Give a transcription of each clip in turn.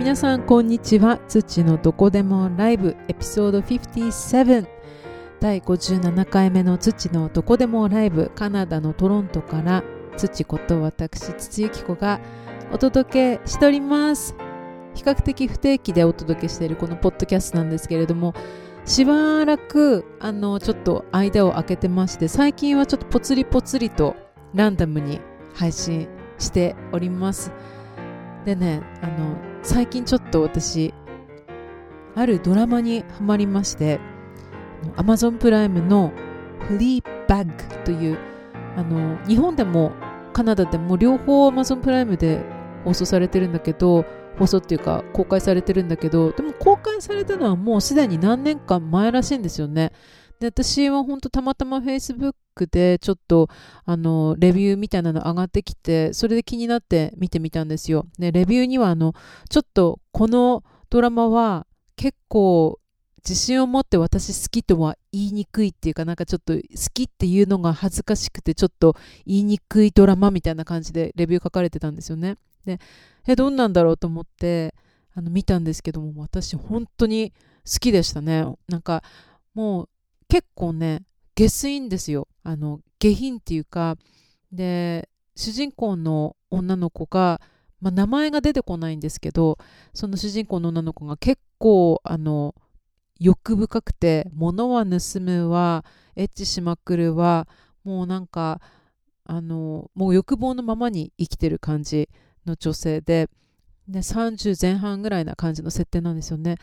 皆さんこんにちは。土のどこでもライブエピソード57第57回目の土のどこでもライブカナダのトロントから土こと私土ゆき子がお届けしております。比較的不定期でお届けしているこのポッドキャストなんですけれどもしばらくあのちょっと間を空けてまして最近はちょっとぽつりぽつりとランダムに配信しております。でねあの最近ちょっと私あるドラマにハマりまして Amazon プライムのフリーバッグというあの日本でもカナダでも両方 Amazon プライムで放送されてるんだけど放送っていうか公開されてるんだけどでも公開されたのはもうすでに何年間前らしいんですよね。で私は本当たまたま Facebook でちょっとあのレビューみたいなの上がってきてそれで気になって見てみたんですよ。でレビューにはあのちょっとこのドラマは結構自信を持って私好きとは言いにくいっていうかなんかちょっと好きっていうのが恥ずかしくてちょっと言いにくいドラマみたいな感じでレビュー書かれてたんですよね。でえどんなんだろうと思ってあの見たんですけども私本当に好きでしたね。なんかもう結構ね下水んですよ。あの下品っていうかで主人公の女の子が、まあ、名前が出てこないんですけどその主人公の女の子が結構あの欲深くて物は盗むわエッチしまくるわもうなんかあのもう欲望のままに生きてる感じの女性でで30前半ぐらいな感じの設定なんですよね。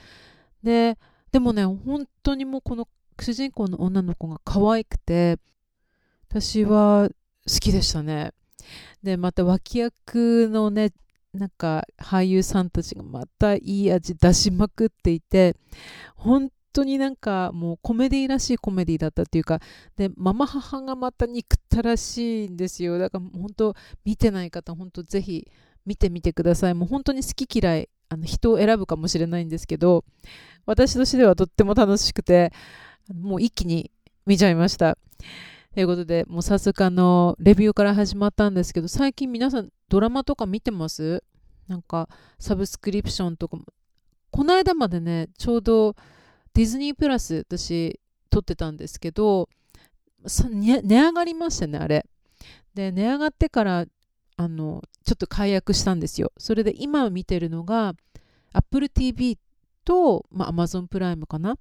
ででもね本当にもうこの主人公の女の子が可愛くて私は好きでしたね。でまた脇役のねなんか俳優さんたちがまたいい味出しまくっていて本当になんかもうコメディらしいコメディだったっていうかでママ母がまた憎ったらしいんですよ。だから本当見てない方本当ぜひ見てみてください。もう本当に好き嫌いあの人を選ぶかもしれないんですけど私としてはとっても楽しくてもう一気に見ちゃいました。ということで、もう早速あの、レビューから始まったんですけど、最近皆さんドラマとか見てます？なんか、サブスクリプションとかも。この間までね、ちょうどディズニープラス私撮ってたんですけど、値上がりましたね、あれ。で、値上がってから、あの、ちょっと解約したんですよ。それで今見てるのが、Apple TV と、まあ、Amazon プライムかな？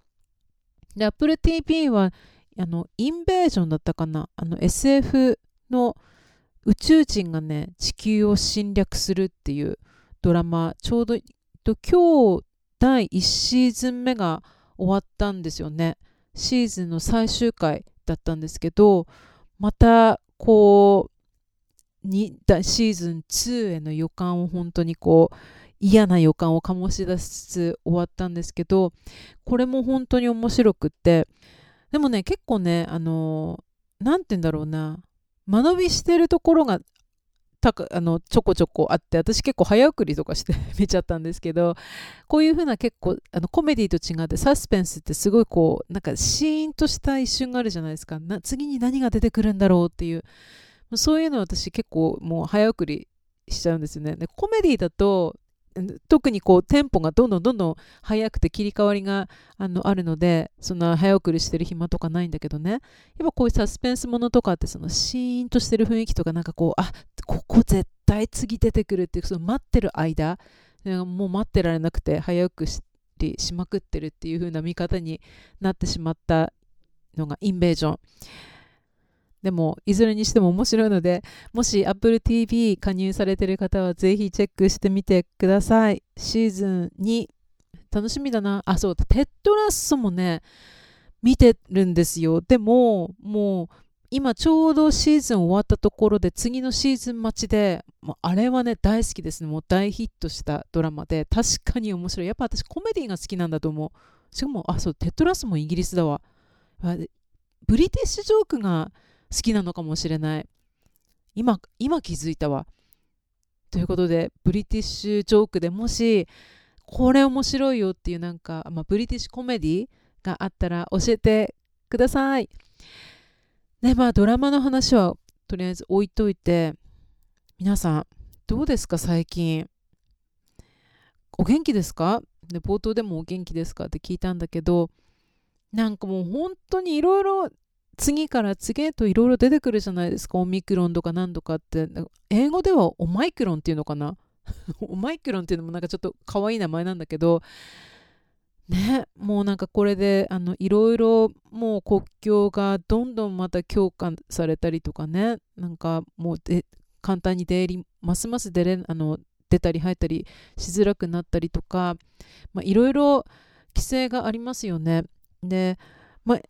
で、Apple TV は、あの、インベージョンだったかな？あの、SF の宇宙人がね、地球を侵略するっていうドラマ、ちょうど、今日、第1シーズン目が終わったんですよね。シーズンの最終回だったんですけど、また、こう、シーズン2への予感を本当にこう嫌な予感を醸し出す終わったんですけどこれも本当に面白くってでもね結構ねあの何て言うんだろうな間延びしてるところがたかあのちょこちょこあって私結構早送りとかして 見ちゃったんですけどこういう風な結構あのコメディと違ってサスペンスってすごいこうなんかシーンとした一瞬があるじゃないですか。な次に何が出てくるんだろうっていう。そういうの私結構もう早送りしちゃうんですよね。でコメディだと特にこうテンポがどんどんどんどん速くて切り替わりがあのあるのでそんな早送りしてる暇とかないんだけどねやっぱこういうサスペンスものとかってそのシーンとしてる雰囲気とかなんかこうあここ絶対次出てくるっていうその待ってる間もう待ってられなくて早くししまくってるっていう風な見方になってしまったのがインベージョン。でも、いずれにしても面白いので、もし Apple TV 加入されている方はぜひチェックしてみてください。シーズン2、楽しみだな。あ、そう、テッドラッソもね、見てるんですよ。でも、もう、今ちょうどシーズン終わったところで次のシーズン待ちで、もうあれはね、大好きですね。もう大ヒットしたドラマで、確かに面白い。やっぱ私コメディが好きなんだと思う。しかも、あ、そう、テッドラッソもイギリスだわ。ブリティッシュジョークが好きなのかもしれない。今、今気づいたわ。ということで、ブリティッシュジョークでもし、これ面白いよっていうなんか、まあ、ブリティッシュコメディがあったら教えてください。ね、まあドラマの話はとりあえず置いといて、皆さん、どうですか最近？お元気ですか？で冒頭でもお元気ですか？って聞いたんだけどなんかもう本当にいろいろ次から次へといろいろ出てくるじゃないですか。オミクロンとか何とかって。英語ではオマイクロンっていうのかな？オマイクロンっていうのもなんかちょっと可愛い名前なんだけど。ねもうなんかこれであのいろいろもう国境がどんどんまた強化されたりとかね。なんかもうで簡単に出入りますます出れあの出たり入ったりしづらくなったりとか。いろいろ規制がありますよね。で、まあ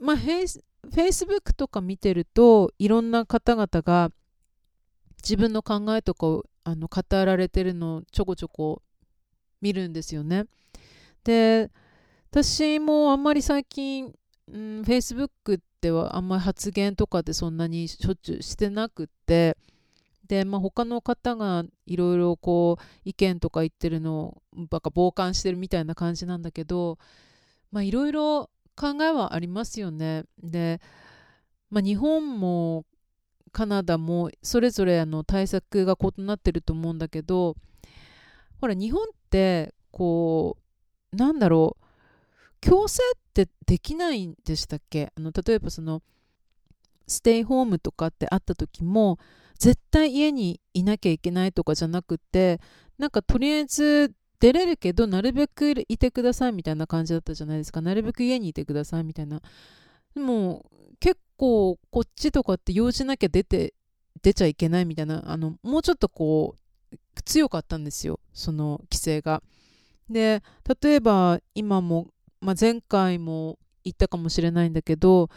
まあ、フェイスブックとか見てるといろんな方々が自分の考えとかをあの語られてるのをちょこちょこ見るんですよね。で私もあんまり最近、うん、Facebook ではあんまり発言とかでそんなにしょっちゅうしてなくってで、まあ、他の方がいろいろこう意見とか言ってるのをばか傍観してるみたいな感じなんだけどいろいろ考えはありますよね。で、まあ、日本もカナダもそれぞれあの対策が異なってると思うんだけどほら日本ってこうなんだろう強制ってできないんでしたっけ？あの例えばそのステイホームとかってあった時も絶対家にいなきゃいけないとかじゃなくてなんかとりあえず出れるけどなるべくいてくださいみたいな感じだったじゃないですか。なるべく家にいてくださいみたいな。でも結構こっちとかって用事なきゃ出て出ちゃいけないみたいな。あのもうちょっとこう強かったんですよ。その規制が。で例えば今も、まあ、前回も言ったかもしれないんだけど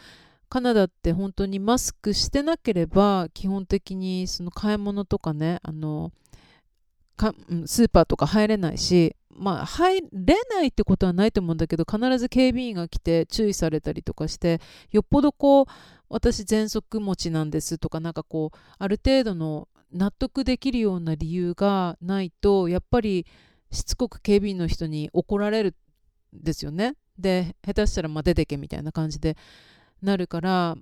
カナダって本当にマスクしてなければ基本的にその買い物とかねあのかスーパーとか入れないしまあ入れないってことはないと思うんだけど必ず警備員が来て注意されたりとかしてよっぽどこう私喘息持ちなんですとかなんかこうある程度の納得できるような理由がないとやっぱりしつこく警備員の人に怒られるんですよね。で下手したらま出てけみたいな感じでなるから、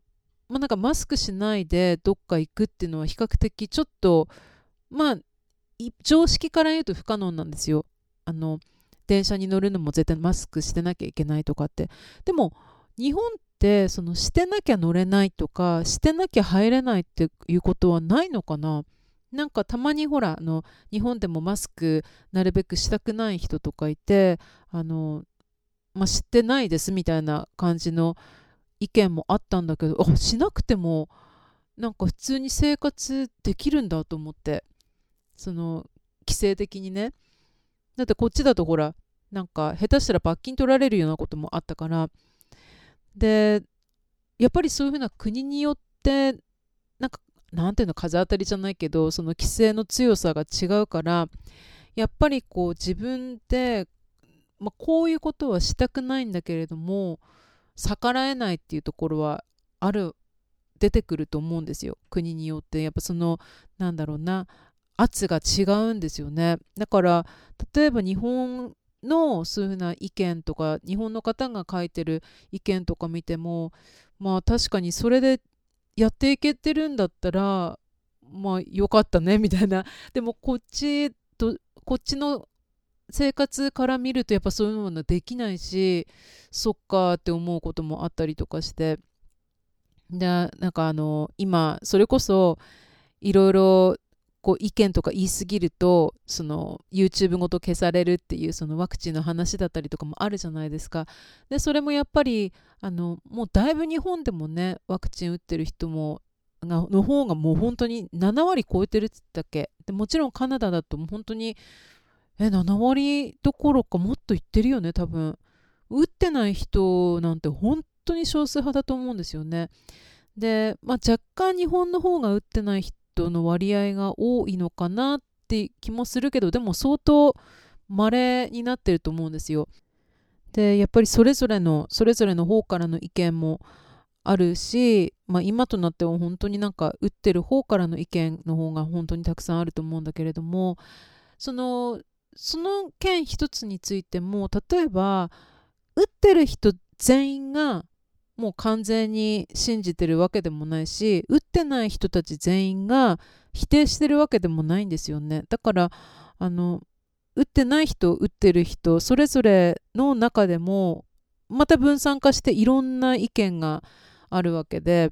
まあ、なんかマスクしないでどっか行くっていうのは比較的ちょっとまあ常識から言うと不可能なんですよ。あの電車に乗るのも絶対マスクしてなきゃいけないとかって。でも日本ってそのしてなきゃ乗れないとかしてなきゃ入れないっていうことはないのかななんかたまにほらあの日本でもマスクなるべくしたくない人とかいてあの、まあ、知ってないですみたいな感じの意見もあったんだけどしなくてもなんか普通に生活できるんだと思ってその規制的にね。だってこっちだとほらなんか下手したら罰金取られるようなこともあったから。でやっぱりそういうふうな国によってなんかなんていうの風当たりじゃないけどその規制の強さが違うからやっぱりこう自分で、まあ、こういうことはしたくないんだけれども逆らえないっていうところはある出てくると思うんですよ。国によって。やっぱそのなんだろうな圧が違うんですよね。だから例えば日本のそういうふうな意見とか日本の方が書いてる意見とか見てもまあ確かにそれでやっていけてるんだったらまあよかったねみたいな。でもこっちとこっちの生活から見るとやっぱそういうものできないしそっかって思うこともあったりとかして。でなんかあの今それこそいろいろこう意見とか言いすぎるとその YouTube ごと消されるっていうそのワクチンの話だったりとかもあるじゃないですか。でそれもやっぱりあのもうだいぶ日本でもねワクチン打ってる人もの方がもう本当に7割超えてるって言ったっけ？でもちろんカナダだともう本当にえ7割どころかもっと言ってるよね多分。打ってない人なんて本当に少数派だと思うんですよね。で、まあ、若干日本の方が打ってない人人の割合が多いのかなって気もするけどでも相当稀になってると思うんですよ。でやっぱりそれぞれのそれぞれの方からの意見もあるし、まあ、今となっては本当になんか打ってる方からの意見の方が本当にたくさんあると思うんだけれどもそのその件一つについても例えば打ってる人全員がもう完全に信じてるわけでもないし打ってない人たち全員が否定してるわけでもないんですよね。だからあの打ってない人打ってる人それぞれの中でもまた分散化していろんな意見があるわけで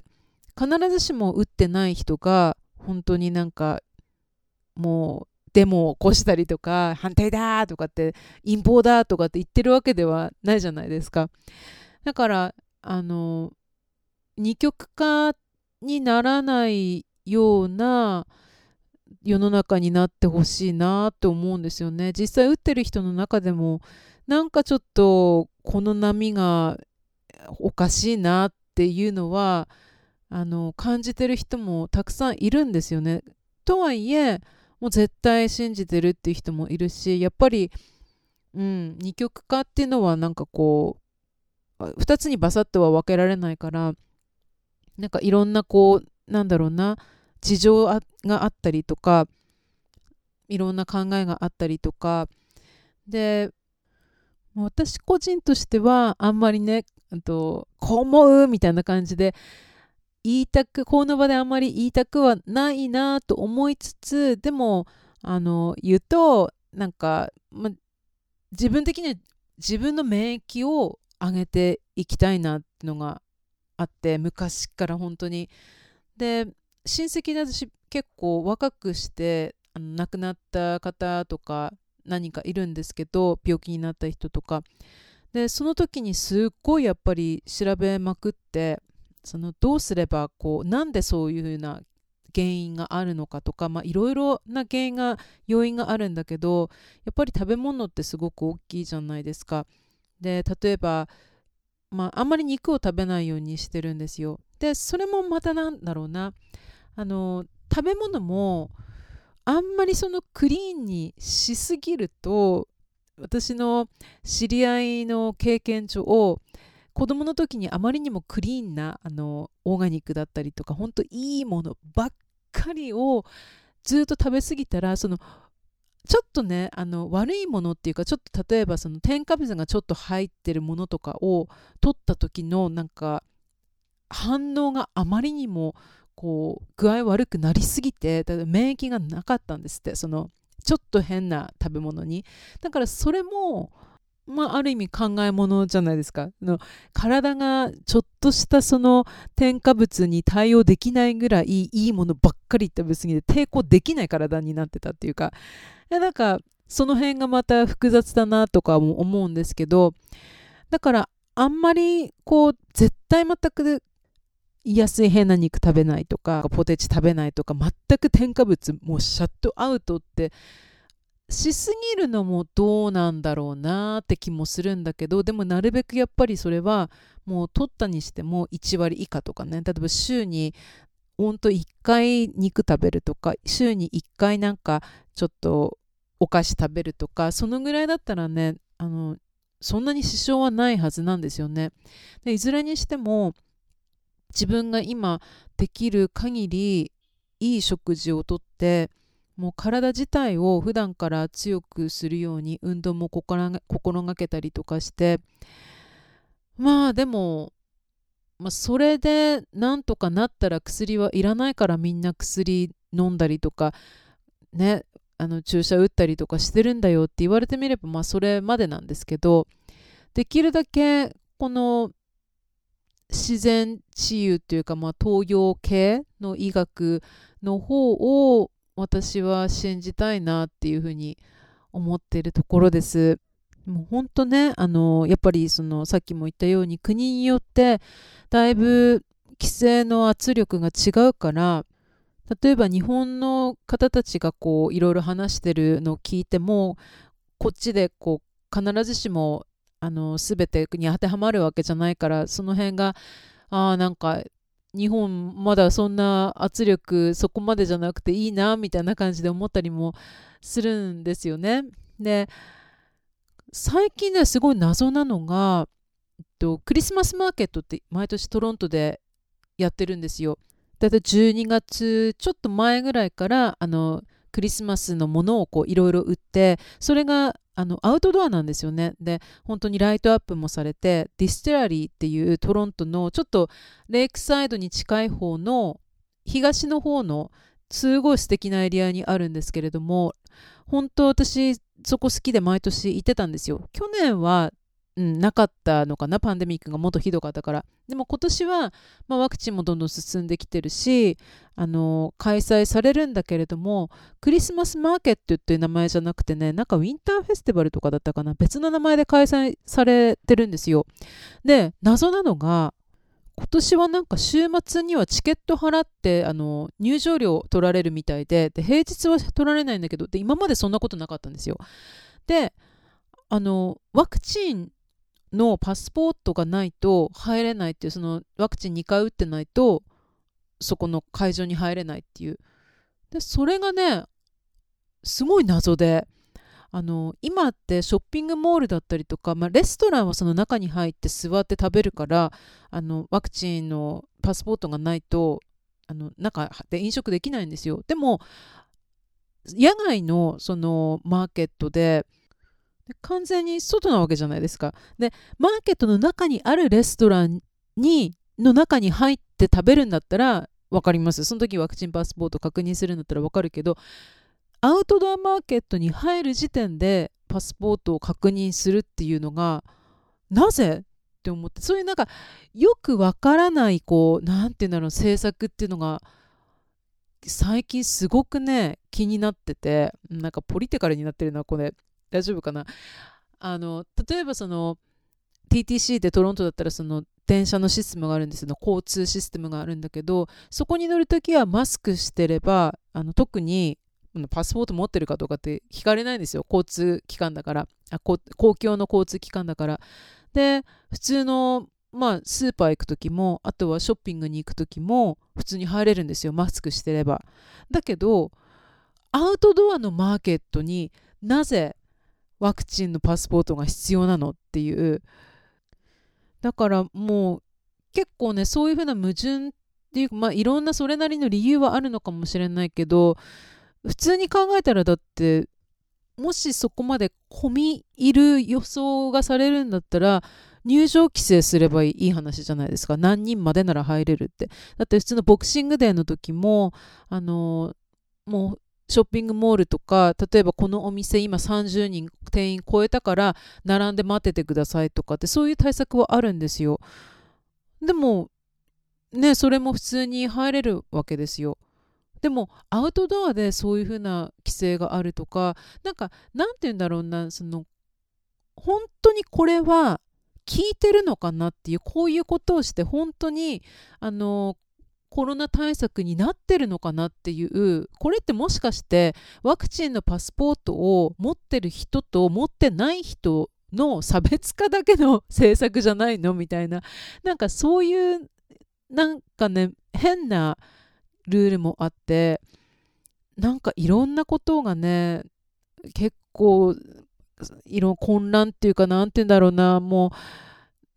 必ずしも打ってない人が本当になんかもうデモを起こしたりとか反対だとかって陰謀だとかって言ってるわけではないじゃないですか。だからあの二極化にならないような世の中になってほしいなって思うんですよね実際打ってる人の中でもなんかちょっとこの波がおかしいなっていうのはあの感じてる人もたくさんいるんですよね。とはいえもう絶対信じてるっていう人もいるしやっぱり、うん、二極化っていうのはなんかこう2つにバサッとは分けられないからなんかいろんなこうなんだろうな事情があったりとかいろんな考えがあったりとか。で私個人としてはあんまりねとこう思うみたいな感じで言いたくこの場であんまり言いたくはないなと思いつつでもあの言うとなんか、ま、自分的には自分の免疫を上げていきたいなっていうのがあって昔から本当にで親戚で私結構若くしてあの亡くなった方とか何かいるんですけど病気になった人とかでその時にすっごいやっぱり調べまくってそのどうすればこうなんでそういうふうな原因があるのかとかいろいろな原因が要因があるんだけどやっぱり食べ物ってすごく大きいじゃないですか。で例えば、まあ、あんまり肉を食べないようにしてるんですよ。でそれもまたなんだろうなあの食べ物もあんまりそのクリーンにしすぎると私の知り合いの経験上子供の時にあまりにもクリーンなあのオーガニックだったりとか本当いいものばっかりをずっと食べ過ぎたらそのちょっとねあの悪いものっていうかちょっと例えばその添加物がちょっと入ってるものとかを取った時のなんか反応があまりにもこう具合悪くなりすぎて免疫がなかったんですってそのちょっと変な食べ物に。だからそれもまあ、ある意味考え物じゃないですか。の体がちょっとしたその添加物に対応できないぐらいいいものばっかり食べ過ぎて抵抗できない体になってたっていうか。なんかその辺がまた複雑だなとかも思うんですけど。だからあんまりこう絶対全く安い変な肉食べないとかポテチ食べないとか全く添加物もうシャットアウトってしすぎるのもどうなんだろうなって気もするんだけどでもなるべくやっぱりそれはもう取ったにしても1割以下とかね例えば週にほんと1回肉食べるとか週に1回なんかちょっとお菓子食べるとかそのぐらいだったらねあのそんなに支障はないはずなんですよね。でいずれにしても自分が今できる限りいい食事をとってもう体自体を普段から強くするように運動も心がけたりとかしてまあでも、まあ、それでなんとかなったら薬はいらないからみんな薬飲んだりとかねあの注射打ったりとかしてるんだよって言われてみればまあそれまでなんですけどできるだけこの自然治癒というか、まあ、東洋系の医学の方を私は信じたいなっていうふうに思っているところです。もう本当ねあのやっぱりそのさっきも言ったように国によってだいぶ規制の圧力が違うから例えば日本の方たちがこういろいろ話してるのを聞いてもこっちでこう必ずしもあの全てに当てはまるわけじゃないからその辺がああなんか日本まだそんな圧力そこまでじゃなくていいなみたいな感じで思ったりもするんですよね。で最近ではすごい謎なのが、えっと、クリスマスマーケットって毎年トロントでやってるんですよ。だいたい12月ちょっと前ぐらいからあのクリスマスのものをいろいろ売ってそれがあのアウトドアなんですよね。で本当にライトアップもされて Distillery っていうトロントのちょっとレイクサイドに近い方の東の方のすごい素敵なエリアにあるんですけれども本当私そこ好きで毎年行ってたんですよ去年はうん、なかったのかな？パンデミックがもっとひどかったから。でも今年は、まあ、ワクチンもどんどん進んできてるしあの開催されるんだけれどもクリスマスマーケットっていう名前じゃなくてねなんかウィンターフェスティバルとかだったかな？別の名前で開催されてるんですよ。で謎なのが今年はなんか週末にはチケット払ってあの入場料取られるみたいでで平日は取られないんだけどで今までそんなことなかったんですよ。であのワクチンのパスポートがないと入れないっていうそのワクチン2回打ってないとそこの会場に入れないっていう。でそれがねすごい謎であの今ってショッピングモールだったりとか、まあ、レストランはその中に入って座って食べるからあのワクチンのパスポートがないとあの中で飲食できないんですよ。でも野外のそのマーケットで完全に外なわけじゃないですか。で、マーケットの中にあるレストランにの中に入って食べるんだったら分かります。その時ワクチンパスポート確認するんだったら分かるけど、アウトドアマーケットに入る時点でパスポートを確認するっていうのが、なぜって思って、そういうなんかよくわからない、こう、なんていうんだろう、政策っていうのが、最近すごくね、気になってて、なんかポリティカルになってるのはこれ、大丈夫かな？あの例えばその TTC でトロントだったらその電車のシステムがあるんですよ。交通システムがあるんだけどそこに乗るときはマスクしてればあの特にパスポート持ってるかどうかって聞かれないんですよ。交通機関だから。あ公共の交通機関だから。で普通のまあスーパー行く時もあとはショッピングに行く時も普通に入れるんですよ。マスクしてれば。だけどアウトドアのマーケットになぜワクチンのパスポートが必要なのっていう。だからもう結構ねそういうふうな矛盾っていうかまあいろんなそれなりの理由はあるのかもしれないけど普通に考えたらだってもしそこまで込み入る予想がされるんだったら入場規制すればいい話じゃないですか。何人までなら入れるって。だって普通のボクシングデーの時もあのもうショッピングモールとか例えばこのお店今30人店員超えたから並んで待っててくださいとかってそういう対策はあるんですよ。でもねそれも普通に入れるわけですよ。でもアウトドアでそういうふうな規制があるとかなんかなんて言うんだろうなその本当にこれは聞いてるのかなっていうこういうことをして本当にあのコロナ対策になってるのかなっていうこれってもしかしてワクチンのパスポートを持ってる人と持ってない人の差別化だけの政策じゃないのみたいななんかそういうなんかね変なルールもあってなんかいろんなことがね結構いろん混乱っていうかなんて言うんだろうなも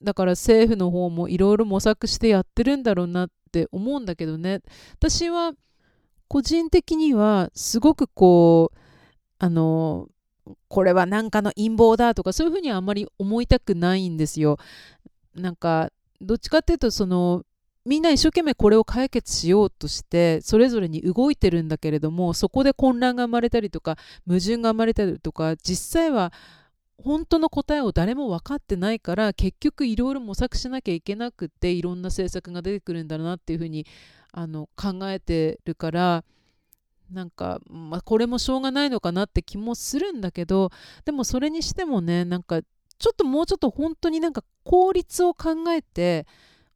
うだから政府の方もいろいろ模索してやってるんだろうなってって思うんだけどね私は個人的にはすごくこうあのこれは何かの陰謀だとかそういうふうにはあまり思いたくないんですよ。なんかどっちかっていうとそのみんな一生懸命これを解決しようとしてそれぞれに動いてるんだけれどもそこで混乱が生まれたりとか矛盾が生まれたりとか実際は本当の答えを誰も分かってないから結局いろいろ模索しなきゃいけなくっていろんな政策が出てくるんだなっていうふうにあの考えてるからなんか、まあ、これもしょうがないのかなって気もするんだけどでもそれにしてもねなんかちょっともうちょっと本当になんか効率を考えて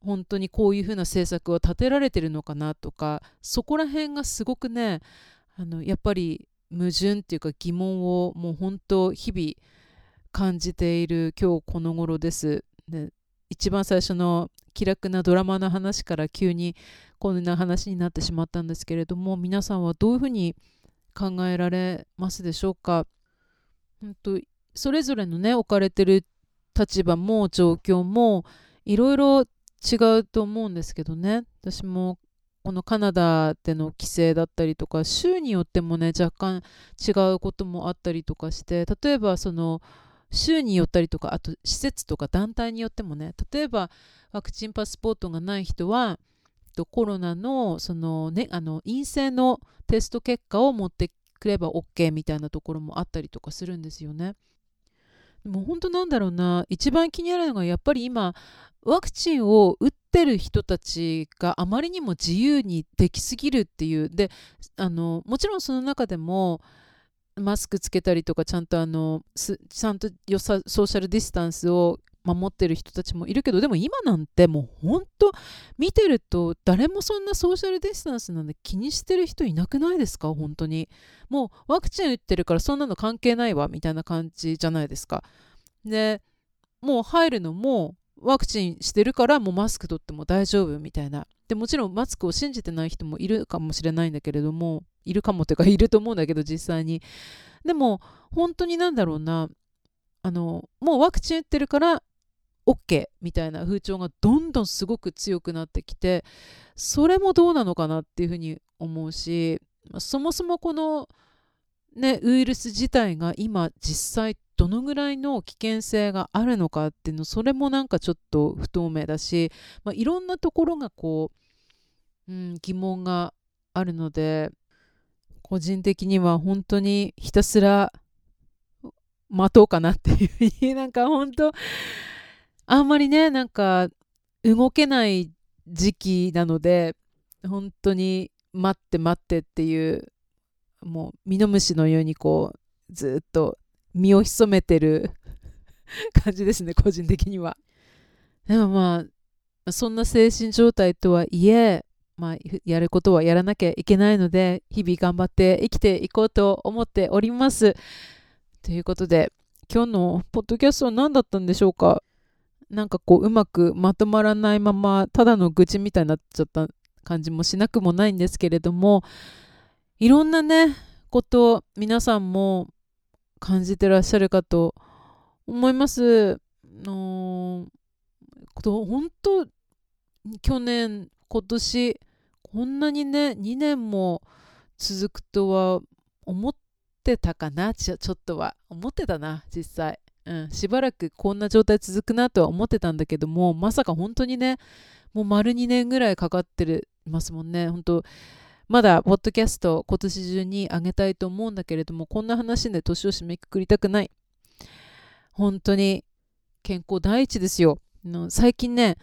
本当にこういうふうな政策を立てられてるのかなとかそこら辺がすごくねあのやっぱり矛盾っていうか疑問をもう本当日々感じている今日この頃です。で一番最初の気楽なドラマの話から急にこんな話になってしまったんですけれども皆さんはどういうふうに考えられますでしょうか、んと、それぞれのね置かれてる立場も状況もいろいろ違うと思うんですけどね私もこのカナダでの規制だったりとか州によってもね若干違うこともあったりとかして例えばその州によったりとかあと施設とか団体によってもね例えばワクチンパスポートがない人はコロナのその、ね、あの陰性のテスト結果を持ってくれば OK みたいなところもあったりとかするんですよね。でも本当なんだろうな一番気になるのがやっぱり今ワクチンを打ってる人たちがあまりにも自由にできすぎるっていうであのもちろんその中でもマスクつけたりとかちゃんとあのちゃんとよさソーシャルディスタンスを守ってる人たちもいるけどでも今なんてもうほんと見てると誰もそんなソーシャルディスタンスなんで気にしてる人いなくないですか？本当に。もうワクチン打ってるからそんなの関係ないわみたいな感じじゃないですか。でもう入るのもワクチンしてるからもうマスク取っても大丈夫みたいな。でもちろんマスクを信じてない人もいるかもしれないんだけれどもいるかもというかいると思うんだけど実際に。でも本当になんだろうな。あのもうワクチン打ってるから OK みたいな風潮がどんどんすごく強くなってきてそれもどうなのかなっていうふうに思うしそもそもこの、ね、ウイルス自体が今実際どのぐらいの危険性があるのかっていうのそれもなんかちょっと不透明だし、まあ、いろんなところがこう、うん、疑問があるので個人的には本当にひたすら待とうかなっていうふうになんか本当あんまりねなんか動けない時期なので本当に待って待ってっていうもうミノムシのようにこうずっと身を潜めてる。感じですね個人的には。でもまあそんな精神状態とはいえまあ、やることはやらなきゃいけないので日々頑張って生きていこうと思っております。ということで今日のポッドキャストは何だったんでしょうか？なんかこううまくまとまらないままただの愚痴みたいになっちゃった感じもしなくもないんですけれどもいろんなねこと皆さんも感じてらっしゃるかと思います。の本当去年今年こんなにね2年も続くとは思ってたかなちょっとは。思ってたな実際。うん、しばらくこんな状態続くなとは思ってたんだけどもまさか本当にねもう丸2年ぐらいかかってるますもんね。本当まだポッドキャスト今年中にあげたいと思うんだけれどもこんな話で年を締めくくりたくない。本当に健康第一ですよ。最近ね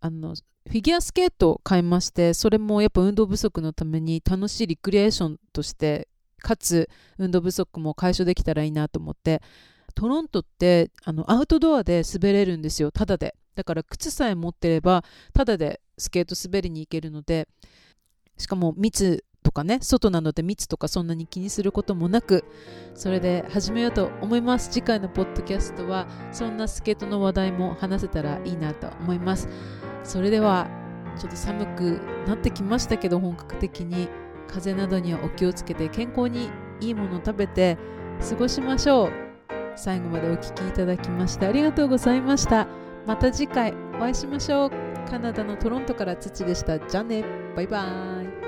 あのフィギュアスケートを買いましてそれもやっぱ運動不足のために楽しいリクリエーションとしてかつ運動不足も解消できたらいいなと思ってトロントってあのアウトドアで滑れるんですよ。ただで。だから靴さえ持ってればただでスケート滑りに行けるのでしかも密とかね外なので密とかそんなに気にすることもなくそれで始めようと思います。次回のポッドキャストはそんなスケートの話題も話せたらいいなと思います。それではちょっと寒くなってきましたけど本格的に。風邪などにはお気をつけて健康にいいものを食べて過ごしましょう。最後までお聴きいただきましてありがとうございました。また次回。お会いしましょう。カナダのトロントから土でした。じゃあね。バイバーイ。